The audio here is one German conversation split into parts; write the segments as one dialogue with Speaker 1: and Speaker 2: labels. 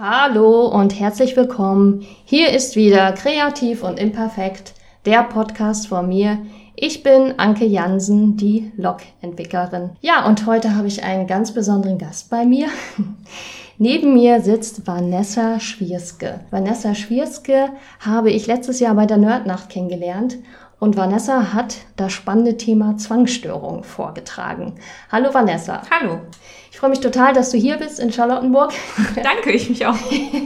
Speaker 1: Hallo und herzlich willkommen. Hier ist wieder Kreativ und Imperfekt, der Podcast von mir. Ich bin Anke Jansen, die Log-Entwicklerin. Ja, und heute habe ich einen ganz besonderen Gast bei mir. Neben mir sitzt Vanessa Schwierske. Vanessa Schwierske habe ich letztes Jahr bei der Nerdnacht kennengelernt und Vanessa hat das spannende Thema Zwangsstörung vorgetragen. Hallo Vanessa.
Speaker 2: Hallo.
Speaker 1: Ich freue mich total, dass du hier bist in Charlottenburg.
Speaker 2: Danke, ich mich auch.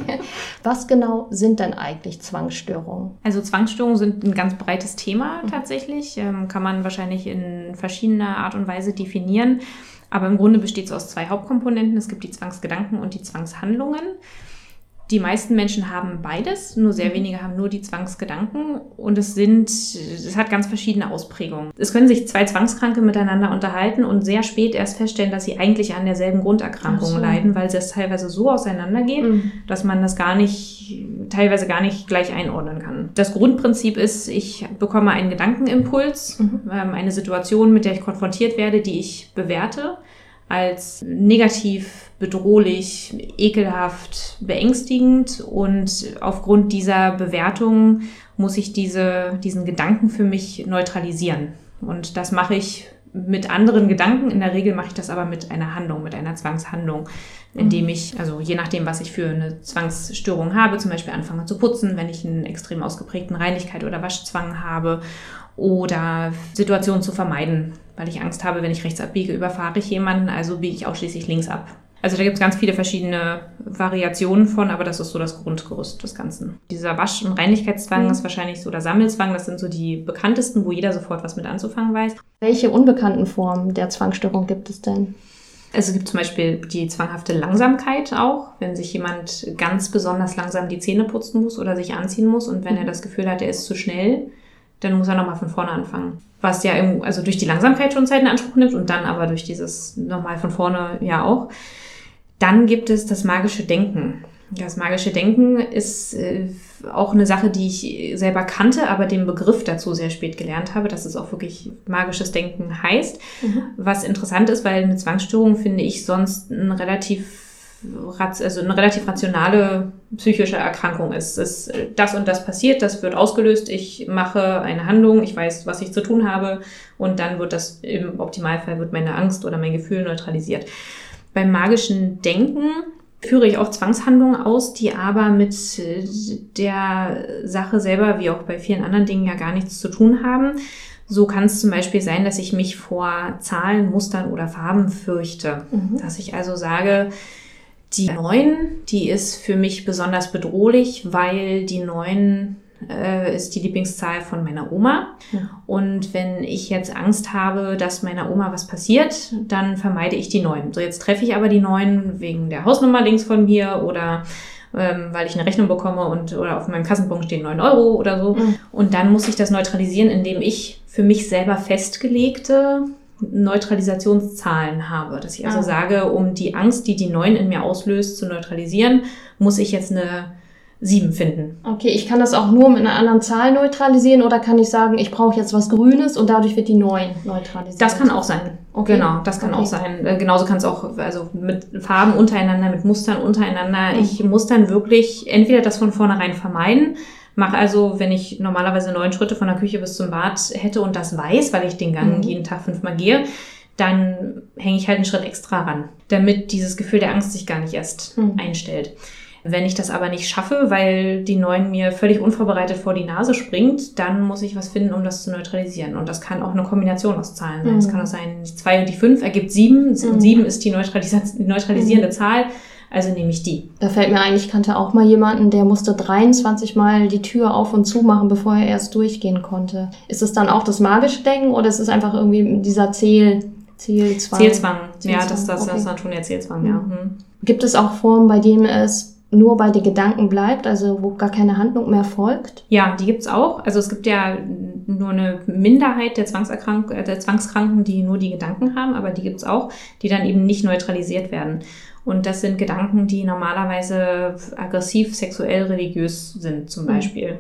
Speaker 1: Was genau sind denn eigentlich Zwangsstörungen?
Speaker 2: Also Zwangsstörungen sind ein ganz breites Thema tatsächlich. Ähm, kann man wahrscheinlich in verschiedener Art und Weise definieren. Aber im Grunde besteht es aus zwei Hauptkomponenten. Es gibt die Zwangsgedanken und die Zwangshandlungen. Die meisten Menschen haben beides, nur sehr mhm. wenige haben nur die Zwangsgedanken und es sind, es hat ganz verschiedene Ausprägungen. Es können sich zwei Zwangskranke miteinander unterhalten und sehr spät erst feststellen, dass sie eigentlich an derselben Grunderkrankung so. leiden, weil es teilweise so auseinandergeht, mhm. dass man das gar nicht, teilweise gar nicht gleich einordnen kann. Das Grundprinzip ist, ich bekomme einen Gedankenimpuls, mhm. ähm, eine Situation, mit der ich konfrontiert werde, die ich bewerte als negativ, bedrohlich, ekelhaft, beängstigend. Und aufgrund dieser Bewertung muss ich diese, diesen Gedanken für mich neutralisieren. Und das mache ich mit anderen Gedanken. In der Regel mache ich das aber mit einer Handlung, mit einer Zwangshandlung, indem ich, also je nachdem, was ich für eine Zwangsstörung habe, zum Beispiel anfange zu putzen, wenn ich einen extrem ausgeprägten Reinigkeit oder Waschzwang habe oder Situationen zu vermeiden, weil ich Angst habe, wenn ich rechts abbiege, überfahre ich jemanden, also biege ich ausschließlich links ab. Also da gibt es ganz viele verschiedene Variationen von, aber das ist so das Grundgerüst des Ganzen. Dieser Wasch- und Reinigkeitszwang mhm. ist wahrscheinlich so der Sammelzwang, das sind so die bekanntesten, wo jeder sofort was mit anzufangen weiß.
Speaker 1: Welche unbekannten Formen der Zwangsstörung gibt es denn?
Speaker 2: Es gibt zum Beispiel die zwanghafte Langsamkeit auch, wenn sich jemand ganz besonders langsam die Zähne putzen muss oder sich anziehen muss und wenn er mhm. das Gefühl hat, er ist zu schnell, dann muss er nochmal von vorne anfangen. Was ja also durch die Langsamkeit schon Zeit in Anspruch nimmt und dann aber durch dieses nochmal von vorne ja auch. Dann gibt es das magische Denken. Das magische Denken ist äh, auch eine Sache, die ich selber kannte, aber den Begriff dazu sehr spät gelernt habe, dass es auch wirklich magisches Denken heißt. Mhm. Was interessant ist, weil eine Zwangsstörung finde ich sonst ein relativ also eine relativ rationale psychische Erkrankung ist. Es, das und das passiert, das wird ausgelöst, ich mache eine Handlung, ich weiß, was ich zu tun habe und dann wird das im Optimalfall wird meine Angst oder mein Gefühl neutralisiert. Beim magischen Denken führe ich auch Zwangshandlungen aus, die aber mit der Sache selber, wie auch bei vielen anderen Dingen, ja gar nichts zu tun haben. So kann es zum Beispiel sein, dass ich mich vor Zahlen, Mustern oder Farben fürchte. Mhm. Dass ich also sage, die 9, die ist für mich besonders bedrohlich, weil die 9 äh, ist die Lieblingszahl von meiner Oma. Ja. Und wenn ich jetzt Angst habe, dass meiner Oma was passiert, dann vermeide ich die 9. So, jetzt treffe ich aber die 9 wegen der Hausnummer links von mir oder ähm, weil ich eine Rechnung bekomme und oder auf meinem Kassenpunkt stehen 9 Euro oder so. Mhm. Und dann muss ich das neutralisieren, indem ich für mich selber festgelegte Neutralisationszahlen habe. Dass ich also ah. sage, um die Angst, die die 9 in mir auslöst, zu neutralisieren, muss ich jetzt eine 7 finden.
Speaker 1: Okay, ich kann das auch nur mit einer anderen Zahl neutralisieren oder kann ich sagen, ich brauche jetzt was Grünes und dadurch wird die 9 neutralisiert?
Speaker 2: Das kann auch sein. Okay. Genau, das kann okay. auch sein. Äh, genauso kann es auch, also mit Farben untereinander, mit Mustern untereinander. Mhm. Ich muss dann wirklich entweder das von vornherein vermeiden, Mach also, wenn ich normalerweise neun Schritte von der Küche bis zum Bad hätte und das weiß, weil ich den Gang mhm. jeden Tag fünfmal gehe, dann hänge ich halt einen Schritt extra ran, damit dieses Gefühl der Angst sich gar nicht erst mhm. einstellt. Wenn ich das aber nicht schaffe, weil die Neun mir völlig unvorbereitet vor die Nase springt, dann muss ich was finden, um das zu neutralisieren. Und das kann auch eine Kombination aus Zahlen sein. Es mhm. kann auch sein, die zwei und die fünf ergibt sieben. Mhm. Sieben ist die neutralisierende mhm. Zahl. Also nehme ich die.
Speaker 1: Da fällt mir ein, ich kannte auch mal jemanden, der musste 23 Mal die Tür auf und zu machen, bevor er erst durchgehen konnte. Ist es dann auch das magische Denken oder ist es einfach irgendwie dieser Zähl,
Speaker 2: Zählzwang? Zählzwang, ja, das, das, okay. das ist dann schon der Zählzwang, ja. Mhm.
Speaker 1: Gibt es auch Formen, bei denen es nur bei den Gedanken bleibt, also wo gar keine Handlung mehr folgt?
Speaker 2: Ja, die gibt's auch. Also es gibt ja nur eine Minderheit der, Zwangserkrank äh, der Zwangskranken, die nur die Gedanken haben, aber die gibt's auch, die dann eben nicht neutralisiert werden. Und das sind Gedanken, die normalerweise aggressiv, sexuell, religiös sind zum mhm. Beispiel. Ähm,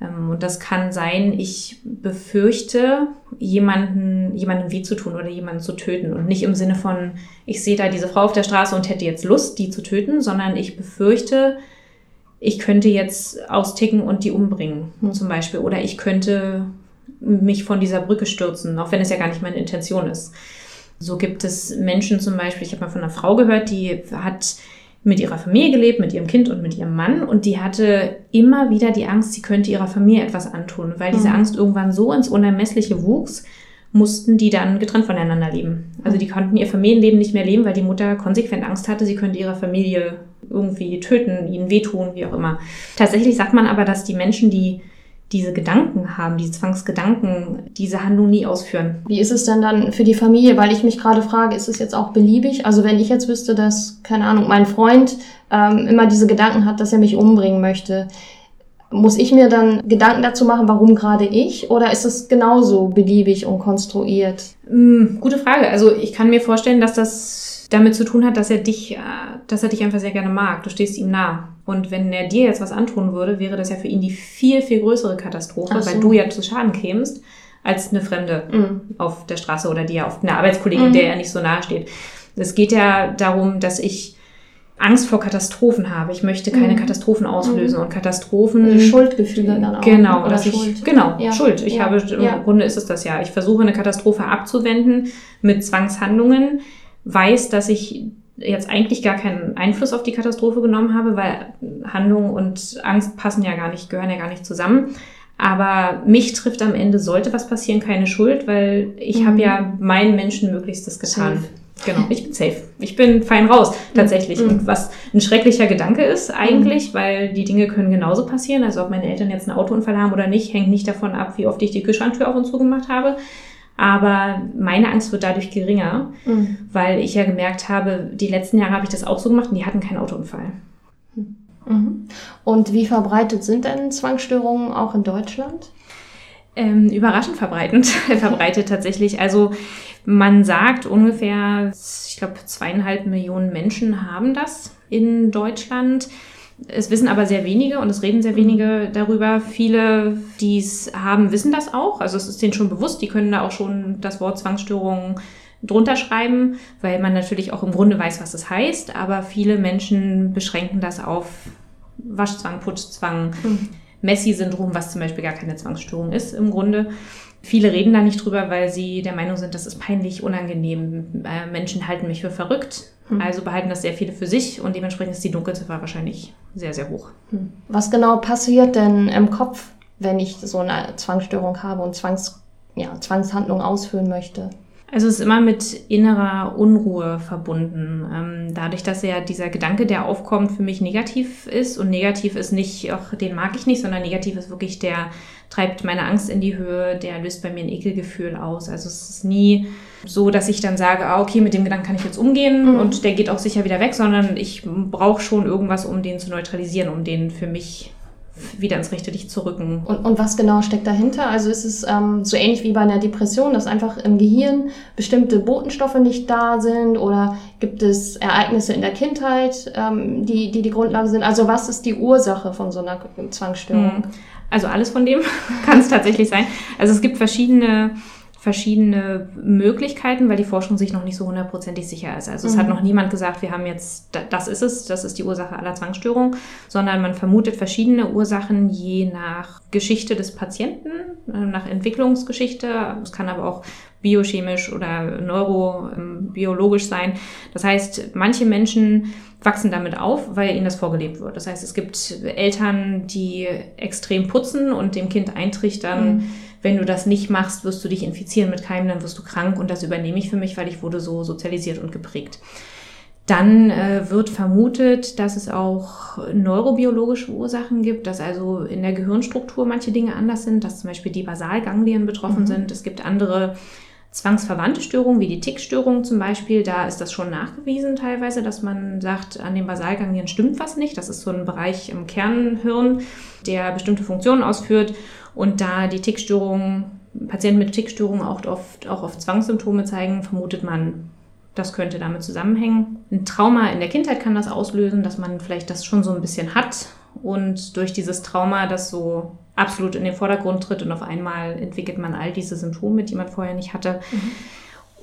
Speaker 2: und das kann sein, ich befürchte, jemanden, jemanden weh zu tun oder jemanden zu töten. Und nicht im Sinne von, ich sehe da diese Frau auf der Straße und hätte jetzt Lust, die zu töten, sondern ich befürchte, ich könnte jetzt austicken und die umbringen, mhm. zum Beispiel. Oder ich könnte mich von dieser Brücke stürzen, auch wenn es ja gar nicht meine Intention ist. So gibt es Menschen zum Beispiel, ich habe mal von einer Frau gehört, die hat mit ihrer Familie gelebt, mit ihrem Kind und mit ihrem Mann. Und die hatte immer wieder die Angst, sie könnte ihrer Familie etwas antun. Weil diese mhm. Angst irgendwann so ins Unermessliche wuchs, mussten die dann getrennt voneinander leben. Also die konnten ihr Familienleben nicht mehr leben, weil die Mutter konsequent Angst hatte, sie könnte ihre Familie irgendwie töten, ihnen wehtun, wie auch immer. Tatsächlich sagt man aber, dass die Menschen, die diese Gedanken haben, diese Zwangsgedanken, diese Handlung nie ausführen.
Speaker 1: Wie ist es denn dann für die Familie? Weil ich mich gerade frage, ist es jetzt auch beliebig? Also wenn ich jetzt wüsste, dass, keine Ahnung, mein Freund ähm, immer diese Gedanken hat, dass er mich umbringen möchte, muss ich mir dann Gedanken dazu machen, warum gerade ich? Oder ist es genauso beliebig und konstruiert?
Speaker 2: Hm, gute Frage. Also ich kann mir vorstellen, dass das damit zu tun hat, dass er dich, äh, dass er dich einfach sehr gerne mag. Du stehst ihm nah. Und wenn er dir jetzt was antun würde, wäre das ja für ihn die viel, viel größere Katastrophe, so. weil du ja zu Schaden kämst, als eine Fremde mhm. auf der Straße oder die ja auf eine Arbeitskollegin, mhm. der er nicht so nahe steht. Es geht ja darum, dass ich Angst vor Katastrophen habe. Ich möchte keine mhm. Katastrophen auslösen mhm. und Katastrophen.
Speaker 1: Also Schuldgefühle dann auch.
Speaker 2: Genau, oder dass Schuld. ich, genau, ja. Schuld. Ich ja. habe, im. Grunde ist es das ja. Ich versuche eine Katastrophe abzuwenden mit Zwangshandlungen weiß, dass ich jetzt eigentlich gar keinen Einfluss auf die Katastrophe genommen habe, weil Handlung und Angst passen ja gar nicht, gehören ja gar nicht zusammen. Aber mich trifft am Ende, sollte was passieren, keine Schuld, weil ich mhm. habe ja meinen Menschen Möglichstes getan. Safe. Genau, ich bin safe. Ich bin fein raus, tatsächlich. Mhm. Und was ein schrecklicher Gedanke ist eigentlich, mhm. weil die Dinge können genauso passieren. Also ob meine Eltern jetzt einen Autounfall haben oder nicht, hängt nicht davon ab, wie oft ich die Kühlschranktür auf und zu gemacht habe. Aber meine Angst wird dadurch geringer, mhm. weil ich ja gemerkt habe, die letzten Jahre habe ich das auch so gemacht und die hatten keinen Autounfall.
Speaker 1: Mhm. Und wie verbreitet sind denn Zwangsstörungen auch in Deutschland?
Speaker 2: Ähm, überraschend verbreitend, verbreitet tatsächlich. Also man sagt ungefähr, ich glaube, zweieinhalb Millionen Menschen haben das in Deutschland. Es wissen aber sehr wenige und es reden sehr wenige darüber. Viele, die es haben, wissen das auch. Also es ist denen schon bewusst, die können da auch schon das Wort Zwangsstörung drunter schreiben, weil man natürlich auch im Grunde weiß, was es heißt. Aber viele Menschen beschränken das auf Waschzwang, Putzwang, mhm. Messi-Syndrom, was zum Beispiel gar keine Zwangsstörung ist im Grunde. Viele reden da nicht drüber, weil sie der Meinung sind, das ist peinlich, unangenehm. Äh, Menschen halten mich für verrückt. Hm. Also behalten das sehr viele für sich und dementsprechend ist die Dunkelziffer wahrscheinlich sehr, sehr hoch.
Speaker 1: Hm. Was genau passiert denn im Kopf, wenn ich so eine Zwangsstörung habe und Zwangs, ja, Zwangshandlung ausführen möchte?
Speaker 2: Also es ist immer mit innerer Unruhe verbunden. Ähm, dadurch, dass ja dieser Gedanke, der aufkommt, für mich negativ ist und negativ ist nicht, auch den mag ich nicht, sondern negativ ist wirklich der treibt meine Angst in die Höhe, der löst bei mir ein Ekelgefühl aus. Also es ist nie so, dass ich dann sage, ah, okay, mit dem Gedanken kann ich jetzt umgehen mhm. und der geht auch sicher wieder weg, sondern ich brauche schon irgendwas, um den zu neutralisieren, um den für mich wieder ins rechte Licht zu rücken.
Speaker 1: Und, und was genau steckt dahinter? Also ist es ähm, so ähnlich wie bei einer Depression, dass einfach im Gehirn bestimmte Botenstoffe nicht da sind oder gibt es Ereignisse in der Kindheit, ähm, die, die die Grundlage sind? Also was ist die Ursache von so einer Zwangsstörung?
Speaker 2: Hm. Also alles von dem kann es tatsächlich sein. Also es gibt verschiedene verschiedene Möglichkeiten, weil die Forschung sich noch nicht so hundertprozentig sicher ist. Also mhm. es hat mhm. noch niemand gesagt, wir haben jetzt, das ist es, das ist die Ursache aller Zwangsstörungen, sondern man vermutet verschiedene Ursachen je nach Geschichte des Patienten, äh, nach Entwicklungsgeschichte. Es kann aber auch biochemisch oder neurobiologisch sein. Das heißt, manche Menschen wachsen damit auf, weil ihnen das vorgelebt wird. Das heißt, es gibt Eltern, die extrem putzen und dem Kind eintrichtern, mhm wenn du das nicht machst, wirst du dich infizieren mit Keimen, dann wirst du krank und das übernehme ich für mich, weil ich wurde so sozialisiert und geprägt. Dann äh, wird vermutet, dass es auch neurobiologische Ursachen gibt, dass also in der Gehirnstruktur manche Dinge anders sind, dass zum Beispiel die Basalganglien betroffen mhm. sind. Es gibt andere zwangsverwandte Störungen, wie die Tickstörung zum Beispiel. Da ist das schon nachgewiesen teilweise, dass man sagt, an den Basalganglien stimmt was nicht. Das ist so ein Bereich im Kernhirn, der bestimmte Funktionen ausführt. Und da die Tickstörungen, Patienten mit Tickstörungen auch oft, auch oft Zwangssymptome zeigen, vermutet man Das könnte damit zusammenhängen. Ein Trauma in der Kindheit kann das auslösen, dass man vielleicht das schon so ein bisschen hat und durch dieses Trauma das so absolut in den Vordergrund tritt und auf einmal entwickelt man all diese Symptome, die man vorher nicht hatte. Mhm.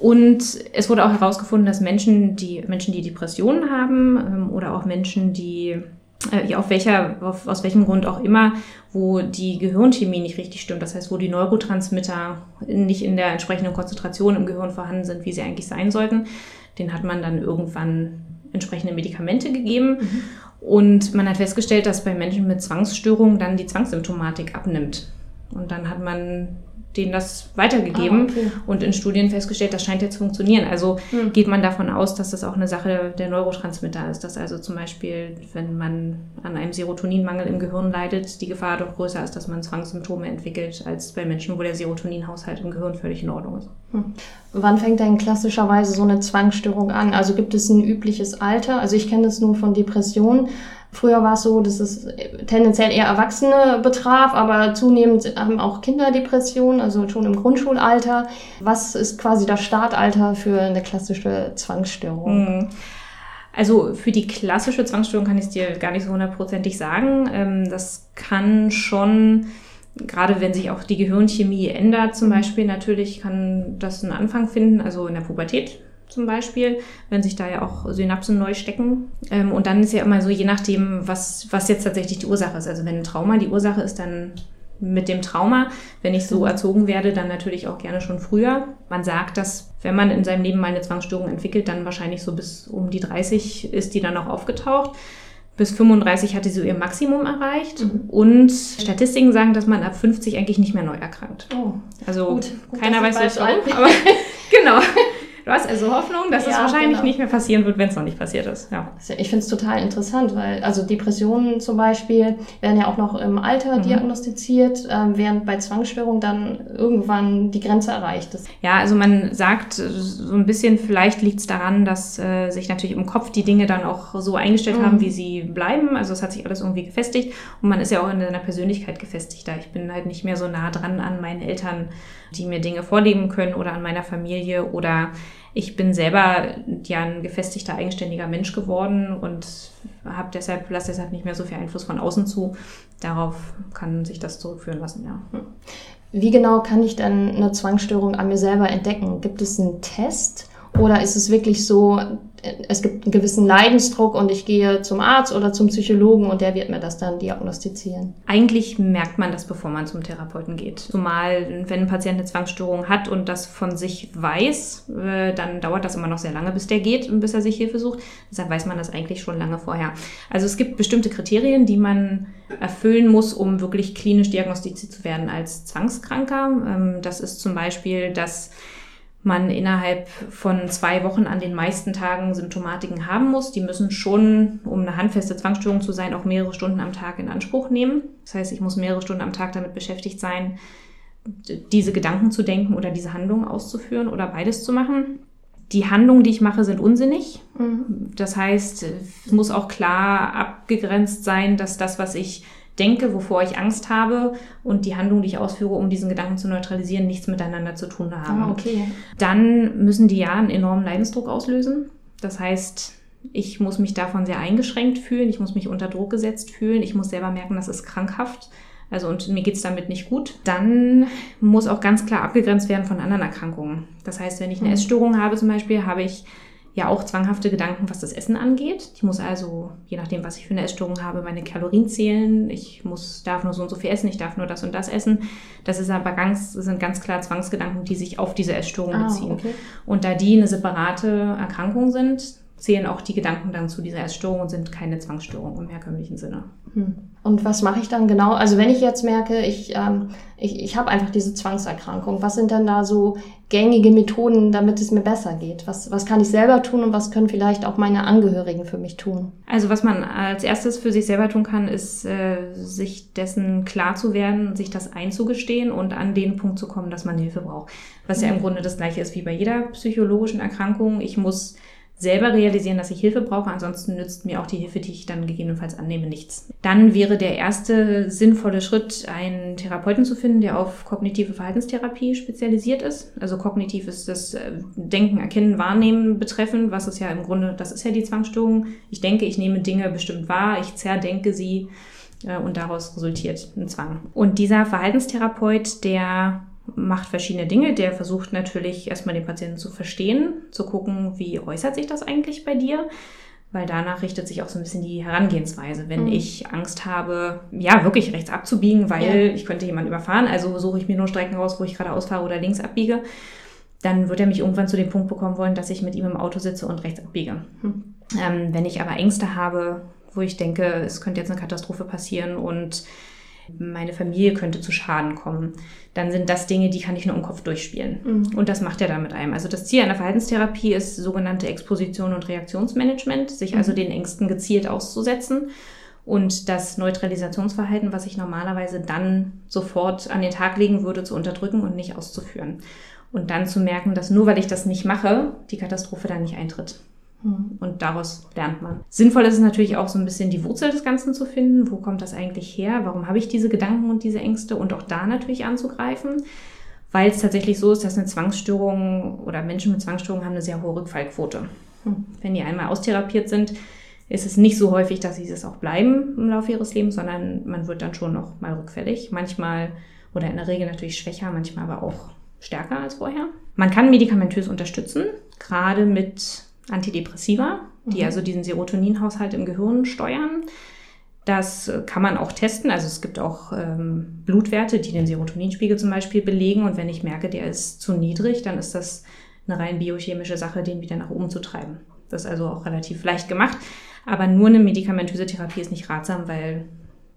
Speaker 2: Und es wurde auch herausgefunden, dass Menschen, die Menschen, die Depressionen haben ähm, oder auch Menschen, die äh, auf welcher, auf, aus welchem Grund auch immer, wo die Gehirnchemie nicht richtig stimmt. Das heißt, wo die Neurotransmitter nicht in der entsprechenden Konzentration im Gehirn vorhanden sind, wie sie eigentlich sein sollten. Den hat man dann irgendwann entsprechende Medikamente gegeben. Mhm. Und man hat festgestellt, dass bei Menschen mit Zwangsstörungen dann die Zwangssymptomatik abnimmt. Und dann hat man denen das weitergegeben ah, okay. und in Studien festgestellt, das scheint jetzt zu funktionieren. Also hm. geht man davon aus, dass das auch eine Sache der Neurotransmitter ist, dass also zum Beispiel, wenn man an einem Serotoninmangel im Gehirn leidet, die Gefahr doch größer ist, dass man Zwangssymptome entwickelt, als bei Menschen, wo der Serotoninhaushalt im Gehirn völlig in Ordnung ist. Hm.
Speaker 1: Wann fängt denn klassischerweise so eine Zwangsstörung an? Also gibt es ein übliches Alter? Also ich kenne das nur von Depressionen. Früher war es so, dass es tendenziell eher Erwachsene betraf, aber zunehmend haben auch Kinder Depressionen, also schon im Grundschulalter. Was ist quasi das Startalter für eine klassische Zwangsstörung?
Speaker 2: Mhm. Also für die klassische Zwangsstörung kann ich es dir gar nicht so hundertprozentig sagen. Ähm, das kann schon, gerade wenn sich auch die Gehirnchemie ändert zum Beispiel, natürlich kann das einen Anfang finden, also in der Pubertät zum Beispiel, wenn sich da ja auch Synapsen neu stecken. Ähm, und dann ist ja immer so, je nachdem, was, was jetzt tatsächlich die Ursache ist. Also wenn ein Trauma die Ursache ist, dann mit dem Trauma. Wenn ich so mhm. erzogen werde, dann natürlich auch gerne schon früher. Man sagt, dass wenn man in seinem Leben mal eine Zwangsstörung entwickelt, dann wahrscheinlich so bis um die 30 ist die dann auch aufgetaucht. Bis 35 hatte sie ihr Maximum erreicht. Mhm. Und Statistiken sagen, dass man ab 50 eigentlich nicht mehr neu erkrankt. Oh, also gut, gut, keiner weiß, was warum, aber genau. Du hast also Hoffnung, dass ja, es wahrscheinlich genau. nicht mehr passieren wird, wenn es noch nicht passiert ist. Ja.
Speaker 1: Ich finde es total interessant, weil also Depressionen zum Beispiel werden ja auch noch im Alter mhm. diagnostiziert, äh, während bei Zwangsstörungen dann irgendwann die Grenze erreicht ist.
Speaker 2: Ja, also man sagt äh, so ein bisschen, vielleicht liegt es daran, dass äh, sich natürlich im Kopf die Dinge dann auch so eingestellt mhm. haben, wie sie bleiben. Also es hat sich alles irgendwie gefestigt und man ist ja auch in seiner Persönlichkeit gefestigt da. Ich bin halt nicht mehr so nah dran an meinen Eltern, die mir Dinge vorleben können oder an meiner Familie oder ich bin selber ja ein gefestigter, eigenständiger Mensch geworden und habe deshalb, lasse deshalb nicht mehr so viel Einfluss von außen zu. Darauf kann sich das zurückführen lassen, ja.
Speaker 1: Wie genau kann ich denn eine Zwangsstörung an mir selber entdecken? Gibt es einen Test? Oder ist es wirklich so, es gibt einen gewissen Leidensdruck und ich gehe zum Arzt oder zum Psychologen und der wird mir das dann diagnostizieren?
Speaker 2: Eigentlich merkt man das, bevor man zum Therapeuten geht. Zumal, wenn ein Patient eine Zwangsstörung hat und das von sich weiß, äh, dann dauert das immer noch sehr lange, bis der geht und bis er sich Hilfe sucht. Deshalb weiß man das eigentlich schon lange vorher. Also es gibt bestimmte Kriterien, die man erfüllen muss, um wirklich klinisch diagnostiziert zu werden als Zwangskranker. Ähm, das ist zum Beispiel, dass man innerhalb von zwei Wochen an den meisten Tagen Symptomatiken haben muss. Die müssen schon, um eine handfeste Zwangsstörung zu sein, auch mehrere Stunden am Tag in Anspruch nehmen. Das heißt, ich muss mehrere Stunden am Tag damit beschäftigt sein, diese Gedanken zu denken oder diese Handlungen auszuführen oder beides zu machen. Die Handlungen, die ich mache, sind unsinnig. Mhm. Das heißt, es muss auch klar abgegrenzt sein, dass das, was ich denke, wovor ich Angst habe und die Handlung, die ich ausführe, um diesen Gedanken zu neutralisieren, nichts miteinander zu tun haben.
Speaker 1: Ah, okay.
Speaker 2: Dann müssen die ja einen enormen Leidensdruck auslösen. Das heißt, ich muss mich davon sehr eingeschränkt fühlen, ich muss mich unter Druck gesetzt fühlen, ich muss selber merken, das ist krankhaft. Also und mir geht's damit nicht gut, dann muss auch ganz klar abgegrenzt werden von anderen Erkrankungen. Das heißt, wenn ich eine mhm. Essstörung habe zum Beispiel, habe ich ja auch zwanghafte Gedanken, was das Essen angeht. Ich muss also, je nachdem, was ich für eine Essstörung habe, meine Kalorien zählen. Ich muss, darf nur so und so viel essen, ich darf nur das und das essen. Das ist aber ganz, sind ganz klar Zwangsgedanken, die sich auf diese Essstörung ah, beziehen. Okay. Und da die eine separate Erkrankung sind, zählen auch die Gedanken dann zu dieser Essstörung und sind keine Zwangsstörung im herkömmlichen Sinne.
Speaker 1: Hm. Und was mache ich dann genau? Also wenn ich jetzt merke, ich, ähm, ich, ich habe einfach diese Zwangserkrankung, was sind denn da so gängige Methoden, damit es mir besser geht? Was, was kann ich selber tun und was können vielleicht auch meine Angehörigen für mich tun?
Speaker 2: Also was man als erstes für sich selber tun kann, ist äh, sich dessen klar zu werden, sich das einzugestehen und an den Punkt zu kommen, dass man Hilfe braucht. Was ja im Grunde das gleiche ist wie bei jeder psychologischen Erkrankung. Ich muss selber realisieren, dass ich Hilfe brauche. Ansonsten nützt mir auch die Hilfe, die ich dann gegebenenfalls annehme, nichts. Dann wäre der erste sinnvolle Schritt, einen Therapeuten zu finden, der auf kognitive Verhaltenstherapie spezialisiert ist. Also kognitiv ist das äh, Denken, Erkennen, Wahrnehmen betreffend, was ist ja im Grunde, das ist ja die Zwangsstörung. Ich denke, ich nehme Dinge bestimmt wahr, ich zerdenke sie äh, und daraus resultiert ein Zwang. Und dieser Verhaltenstherapeut, der macht verschiedene Dinge. Der versucht natürlich erstmal den Patienten zu verstehen, zu gucken, wie äußert sich das eigentlich bei dir. Weil danach richtet sich auch so ein bisschen die Herangehensweise. Wenn mhm. ich Angst habe, ja, wirklich rechts abzubiegen, weil ja. ich könnte jemanden überfahren, also suche ich mir nur Strecken raus, wo ich gerade ausfahre oder links abbiege, dann wird er mich irgendwann zu dem Punkt bekommen wollen, dass ich mit ihm im Auto sitze und rechts abbiege. Mhm. Ähm, wenn ich aber Ängste habe, wo ich denke, es könnte jetzt eine Katastrophe passieren und meine Familie könnte zu Schaden kommen, dann sind das Dinge, die kann ich nur im Kopf durchspielen. Mhm. Und das macht er dann mit einem. Also das Ziel einer Verhaltenstherapie ist sogenannte Exposition und Reaktionsmanagement, sich also mhm. den Ängsten gezielt auszusetzen und das Neutralisationsverhalten, was ich normalerweise dann sofort an den Tag legen würde, zu unterdrücken und nicht auszuführen. Und dann zu merken, dass nur weil ich das nicht mache, die Katastrophe dann nicht eintritt. Und daraus lernt man. Sinnvoll ist es natürlich auch so ein bisschen die Wurzel des Ganzen zu finden. Wo kommt das eigentlich her? Warum habe ich diese Gedanken und diese Ängste? Und auch da natürlich anzugreifen. Weil es tatsächlich so ist, dass eine Zwangsstörung oder Menschen mit Zwangsstörungen haben eine sehr hohe Rückfallquote. Mhm. Wenn die einmal austherapiert sind, ist es nicht so häufig, dass sie es auch bleiben im Laufe ihres Lebens, sondern man wird dann schon noch mal rückfällig. Manchmal oder in der Regel natürlich schwächer, manchmal aber auch stärker als vorher. Man kann medikamentös unterstützen, gerade mit Antidepressiva, die mhm. also diesen Serotoninhaushalt im Gehirn steuern. Das kann man auch testen. Also es gibt auch ähm, Blutwerte, die den Serotoninspiegel zum Beispiel belegen. Und wenn ich merke, der ist zu niedrig, dann ist das eine rein biochemische Sache, den wieder nach oben zu treiben. Das ist also auch relativ leicht gemacht. Aber nur eine medikamentöse Therapie ist nicht ratsam, weil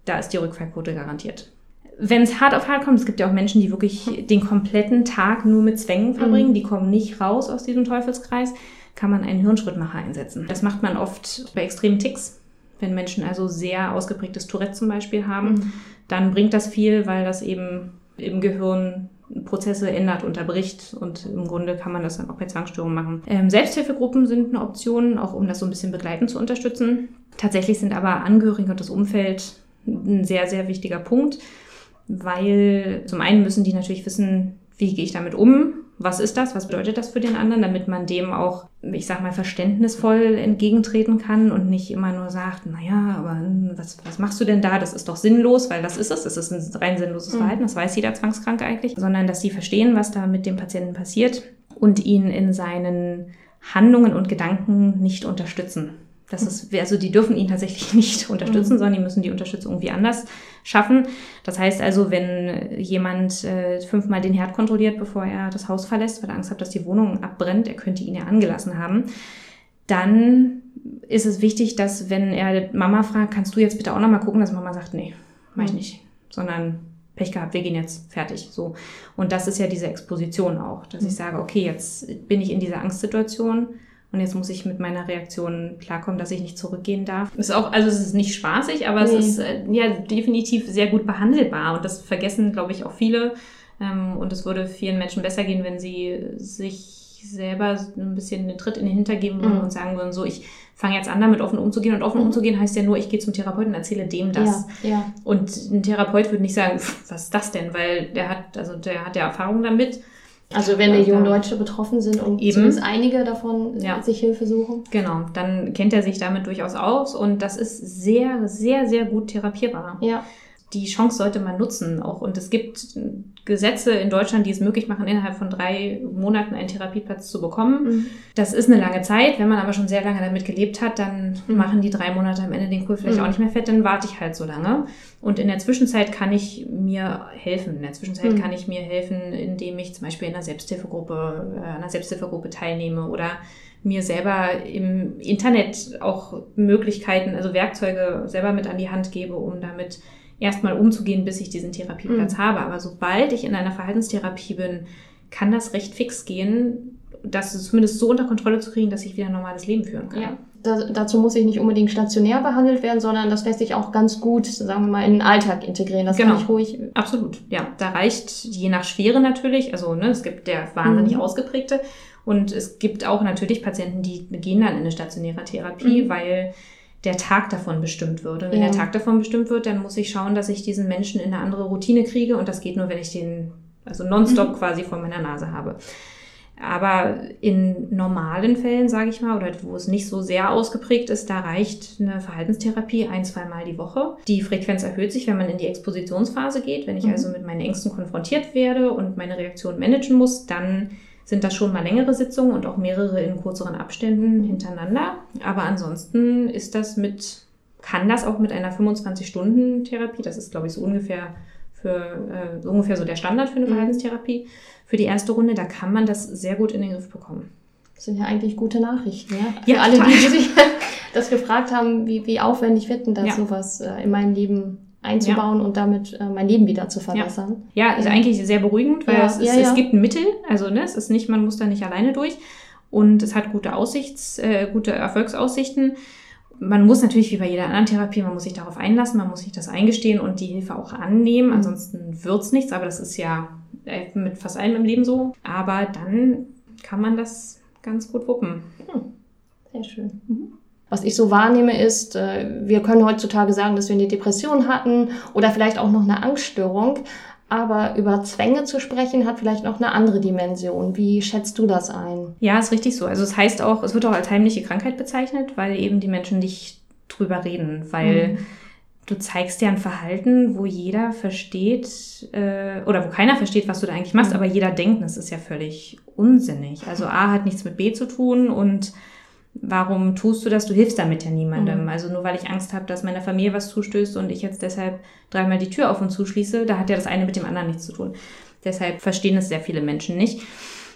Speaker 2: da ist die Rückfallquote garantiert. Wenn es hart auf hart kommt, es gibt ja auch Menschen, die wirklich den kompletten Tag nur mit Zwängen verbringen, mhm. die kommen nicht raus aus diesem Teufelskreis kann man einen Hirnschrittmacher einsetzen. Das macht man oft bei extremen Ticks. Wenn Menschen also sehr ausgeprägtes Tourette zum Beispiel haben, mhm. dann bringt das viel, weil das eben im Gehirn Prozesse ändert, unterbricht und im Grunde kann man das dann auch bei Zwangsstörungen machen. Ähm, Selbsthilfegruppen sind eine Option, auch um das so ein bisschen begleitend zu unterstützen. Tatsächlich sind aber Angehörige und das Umfeld ein sehr, sehr wichtiger Punkt, weil zum einen müssen die natürlich wissen, wie gehe ich damit um, was ist das, was bedeutet das für den anderen, damit man dem auch, ich sag mal, verständnisvoll entgegentreten kann und nicht immer nur sagt, naja, aber was, was machst du denn da? Das ist doch sinnlos, weil das ist es, das ist ein rein sinnloses mhm. Verhalten, das weiß jeder Zwangskranke eigentlich, sondern dass sie verstehen, was da mit dem Patienten passiert und ihn in seinen Handlungen und Gedanken nicht unterstützen. Das ist, also die dürfen ihn tatsächlich nicht unterstützen, mhm. sondern die müssen die Unterstützung irgendwie anders schaffen. Das heißt also, wenn jemand äh, fünfmal den Herd kontrolliert, bevor er das Haus verlässt, weil er Angst hat, dass die Wohnung abbrennt, er könnte ihn ja angelassen haben, dann ist es wichtig, dass wenn er Mama fragt, kannst du jetzt bitte auch nochmal gucken, dass Mama sagt, nee, mach ich mhm. nicht, sondern Pech gehabt, wir gehen jetzt fertig. So. Und das ist ja diese Exposition auch, dass ich mhm. sage, okay, jetzt bin ich in dieser Angstsituation und jetzt muss ich mit meiner Reaktion klarkommen, dass ich nicht zurückgehen darf. Ist auch, also es ist nicht spaßig, aber nee. es ist äh, ja definitiv sehr gut behandelbar. Und das vergessen, glaube ich, auch viele. Ähm, und es würde vielen Menschen besser gehen, wenn sie sich selber ein bisschen den Tritt in den Hinter geben würden mhm. und sagen würden, so, ich fange jetzt an, damit offen umzugehen. Und offen mhm. umzugehen heißt ja nur, ich gehe zum Therapeuten und erzähle dem das. Ja, ja. Und ein Therapeut würde nicht sagen, was ist das denn? Weil der hat, also der hat ja Erfahrung damit
Speaker 1: also wenn ja, junge Leute betroffen sind und eben. zumindest einige davon ja. sich Hilfe suchen.
Speaker 2: Genau, dann kennt er sich damit durchaus aus und das ist sehr, sehr, sehr gut therapierbar. Ja die Chance sollte man nutzen auch. Und es gibt Gesetze in Deutschland, die es möglich machen, innerhalb von drei Monaten einen Therapieplatz zu bekommen. Mhm. Das ist eine lange Zeit. Wenn man aber schon sehr lange damit gelebt hat, dann mhm. machen die drei Monate am Ende den Kohl vielleicht mhm. auch nicht mehr fett, dann warte ich halt so lange. Und in der Zwischenzeit kann ich mir helfen. In der Zwischenzeit mhm. kann ich mir helfen, indem ich zum Beispiel in einer Selbsthilfegruppe, äh, einer Selbsthilfegruppe teilnehme oder mir selber im Internet auch Möglichkeiten, also Werkzeuge selber mit an die Hand gebe, um damit erstmal umzugehen, bis ich diesen Therapieplatz mhm. habe. Aber sobald ich in einer Verhaltenstherapie bin, kann das recht fix gehen, das zumindest so unter Kontrolle zu kriegen, dass ich wieder ein normales Leben führen kann. Ja.
Speaker 1: Da, dazu muss ich nicht unbedingt stationär behandelt werden, sondern das lässt sich auch ganz gut, sagen wir mal, in den Alltag integrieren. Das
Speaker 2: genau. kann ich ruhig. Absolut, ja. Da reicht je nach Schwere natürlich, also ne, es gibt der wahnsinnig mhm. ausgeprägte Und es gibt auch natürlich Patienten, die gehen dann in eine stationäre Therapie, mhm. weil der Tag davon bestimmt wird. Und wenn ja. der Tag davon bestimmt wird, dann muss ich schauen, dass ich diesen Menschen in eine andere Routine kriege. Und das geht nur, wenn ich den also nonstop mhm. quasi vor meiner Nase habe. Aber in normalen Fällen, sage ich mal, oder wo es nicht so sehr ausgeprägt ist, da reicht eine Verhaltenstherapie ein, zwei Mal die Woche. Die Frequenz erhöht sich, wenn man in die Expositionsphase geht. Wenn ich mhm. also mit meinen Ängsten konfrontiert werde und meine Reaktion managen muss, dann sind das schon mal längere Sitzungen und auch mehrere in kürzeren Abständen hintereinander. Aber ansonsten ist das mit, kann das auch mit einer 25-Stunden-Therapie, das ist glaube ich so ungefähr für äh, ungefähr so der Standard für eine mhm. Verhaltenstherapie, für die erste Runde, da kann man das sehr gut in den Griff bekommen.
Speaker 1: Das sind ja eigentlich gute Nachrichten, ja? Für ja, alle, die, die sich das gefragt haben, wie, wie aufwendig wird denn das, ja. sowas äh, in meinem Leben einzubauen ja. und damit äh, mein Leben wieder zu verbessern.
Speaker 2: Ja, ja ist eigentlich sehr beruhigend, weil ja. es, ist, es gibt ein Mittel, also ne, es ist nicht, man muss da nicht alleine durch und es hat gute Aussichts, äh, gute Erfolgsaussichten. Man muss natürlich wie bei jeder anderen Therapie, man muss sich darauf einlassen, man muss sich das eingestehen und die Hilfe auch annehmen, mhm. ansonsten wird's nichts, aber das ist ja äh, mit fast allem im Leben so. Aber dann kann man das ganz gut wuppen. Hm.
Speaker 1: Sehr schön. Mhm. Was ich so wahrnehme ist, äh, wir können heutzutage sagen, dass wir eine Depression hatten oder vielleicht auch noch eine Angststörung. Aber über Zwänge zu sprechen, hat vielleicht noch eine andere Dimension. Wie schätzt du das ein?
Speaker 2: Ja, ist richtig so. Also es heißt auch, es wird auch als heimliche Krankheit bezeichnet, weil eben die Menschen nicht drüber reden, weil mhm. du zeigst ja ein Verhalten, wo jeder versteht äh, oder wo keiner versteht, was du da eigentlich machst, mhm. aber jeder denkt, das ist ja völlig unsinnig. Also A hat nichts mit B zu tun und warum tust du das? Du hilfst damit ja niemandem. Mhm. Also nur weil ich Angst habe, dass meiner Familie was zustößt und ich jetzt deshalb dreimal die Tür auf und zuschließe, da hat ja das eine mit dem anderen nichts zu tun. Deshalb verstehen es sehr viele Menschen nicht.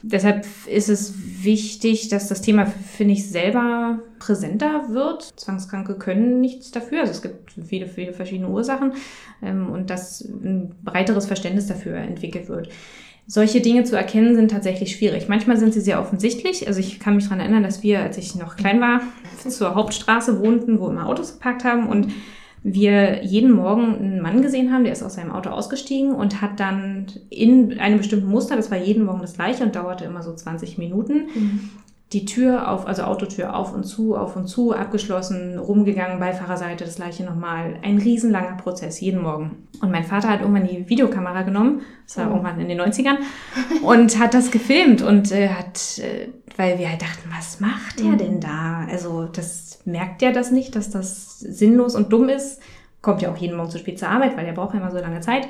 Speaker 2: Deshalb ist es wichtig, dass das Thema, finde ich, selber präsenter wird. Zwangskranke können nichts dafür. Also es gibt viele, viele verschiedene Ursachen ähm, und dass ein breiteres Verständnis dafür entwickelt wird solche Dinge zu erkennen sind tatsächlich schwierig. Manchmal sind sie sehr offensichtlich. Also ich kann mich daran erinnern, dass wir, als ich noch klein war, zur Hauptstraße wohnten, wo immer Autos geparkt haben und wir jeden Morgen einen Mann gesehen haben, der ist aus seinem Auto ausgestiegen und hat dann in einem bestimmten Muster, das war jeden Morgen das gleiche und dauerte immer so 20 Minuten, mhm die Tür auf, also Autotür auf und zu, auf und zu, abgeschlossen, rumgegangen, Beifahrerseite, das gleiche nochmal. Ein riesenlanger Prozess, jeden Morgen. Und mein Vater hat irgendwann die Videokamera genommen, das war oh. irgendwann in den 90ern, und hat das gefilmt und äh, hat, äh, weil wir halt dachten, was macht der mhm. denn da? Also das merkt ja das nicht, dass das sinnlos und dumm ist. Kommt ja auch jeden Morgen zu spät zur Arbeit, weil er braucht ja immer so lange Zeit.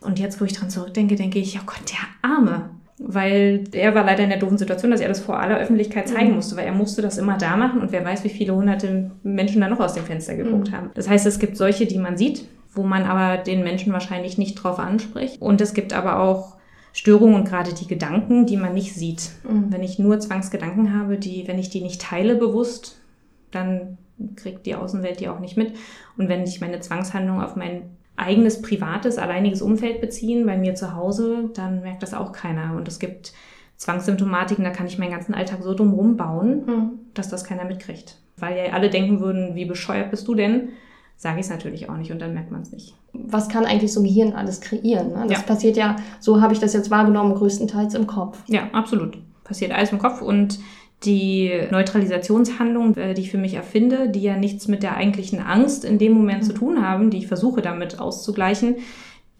Speaker 2: Und jetzt, wo ich dran zurückdenke, denke ich, oh Gott, der Arme weil er war leider in der doofen Situation, dass er das vor aller Öffentlichkeit zeigen mhm. musste, weil er musste das immer da machen und wer weiß, wie viele hunderte Menschen da noch aus dem Fenster geguckt mhm. haben. Das heißt, es gibt solche, die man sieht, wo man aber den Menschen wahrscheinlich nicht drauf anspricht. Und es gibt aber auch Störungen und gerade die Gedanken, die man nicht sieht. Mhm. Wenn ich nur Zwangsgedanken habe, die, wenn ich die nicht teile bewusst, dann kriegt die Außenwelt die auch nicht mit. Und wenn ich meine Zwangshandlung auf mein eigenes privates, alleiniges Umfeld beziehen, bei mir zu Hause, dann merkt das auch keiner. Und es gibt Zwangssymptomatiken, da kann ich meinen ganzen Alltag so dumm rumbauen, mhm. dass das keiner mitkriegt. Weil ja alle denken würden, wie bescheuert bist du denn? Sage ich es natürlich auch nicht und dann merkt man es nicht.
Speaker 1: Was kann eigentlich so ein Gehirn alles kreieren? Ne? Das ja. passiert ja, so habe ich das jetzt wahrgenommen, größtenteils im Kopf.
Speaker 2: Ja, absolut. Passiert alles im Kopf und die Neutralisationshandlungen, äh, die ich für mich erfinde, die ja nichts mit der eigentlichen Angst in dem Moment zu tun haben, die ich versuche damit auszugleichen,